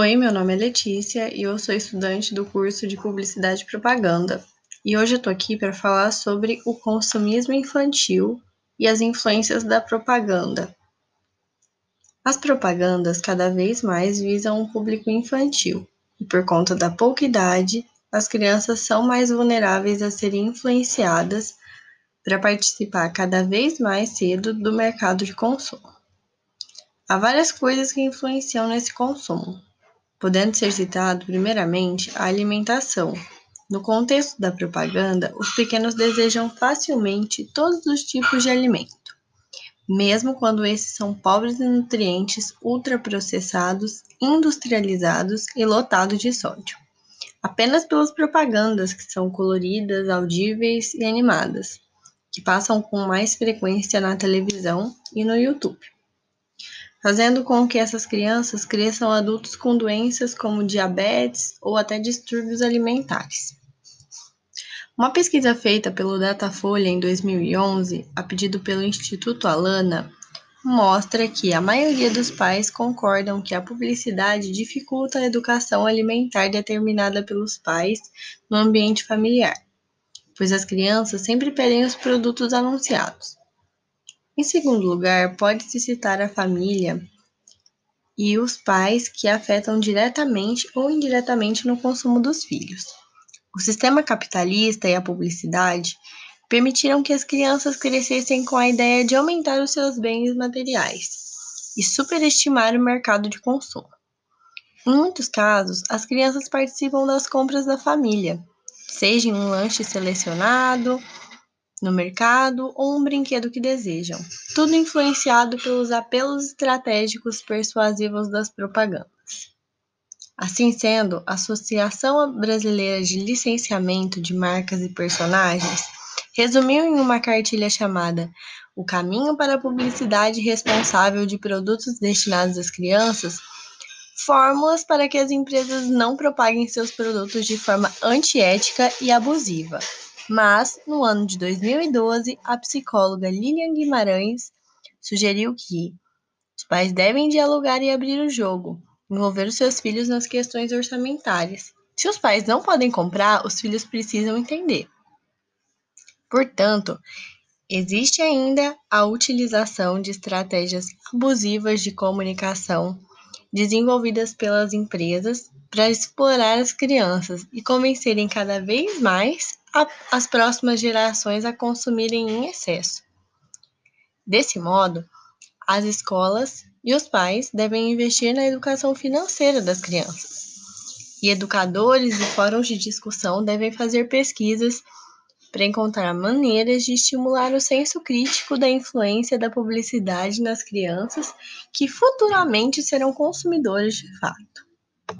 Oi, meu nome é Letícia e eu sou estudante do curso de Publicidade e Propaganda. E hoje eu tô aqui para falar sobre o consumismo infantil e as influências da propaganda. As propagandas cada vez mais visam um público infantil, e por conta da pouca idade, as crianças são mais vulneráveis a serem influenciadas para participar cada vez mais cedo do mercado de consumo. Há várias coisas que influenciam nesse consumo, podendo ser citado primeiramente a alimentação. No contexto da propaganda, os pequenos desejam facilmente todos os tipos de alimento, mesmo quando esses são pobres em nutrientes, ultraprocessados, industrializados e lotados de sódio. Apenas pelas propagandas que são coloridas, audíveis e animadas, que passam com mais frequência na televisão e no YouTube fazendo com que essas crianças cresçam adultos com doenças como diabetes ou até distúrbios alimentares. Uma pesquisa feita pelo Datafolha em 2011, a pedido pelo Instituto Alana, mostra que a maioria dos pais concordam que a publicidade dificulta a educação alimentar determinada pelos pais no ambiente familiar, pois as crianças sempre pedem os produtos anunciados. Em segundo lugar, pode-se citar a família e os pais que afetam diretamente ou indiretamente no consumo dos filhos. O sistema capitalista e a publicidade permitiram que as crianças crescessem com a ideia de aumentar os seus bens materiais e superestimar o mercado de consumo. Em muitos casos, as crianças participam das compras da família, seja em um lanche selecionado no mercado ou um brinquedo que desejam, tudo influenciado pelos apelos estratégicos persuasivos das propagandas. Assim sendo, a Associação Brasileira de Licenciamento de Marcas e Personagens resumiu em uma cartilha chamada O Caminho para a Publicidade Responsável de Produtos Destinados às Crianças fórmulas para que as empresas não propaguem seus produtos de forma antiética e abusiva. Mas, no ano de 2012, a psicóloga Lilian Guimarães sugeriu que os pais devem dialogar e abrir o jogo, envolver os seus filhos nas questões orçamentárias. Se os pais não podem comprar, os filhos precisam entender. Portanto, existe ainda a utilização de estratégias abusivas de comunicação desenvolvidas pelas empresas para explorar as crianças e convencerem cada vez mais a, as próximas gerações a consumirem em excesso. Desse modo, as escolas e os pais devem investir na educação financeira das crianças. E educadores e fóruns de discussão devem fazer pesquisas para encontrar maneiras de estimular o senso crítico da influência da publicidade nas crianças que futuramente serão consumidores de fato.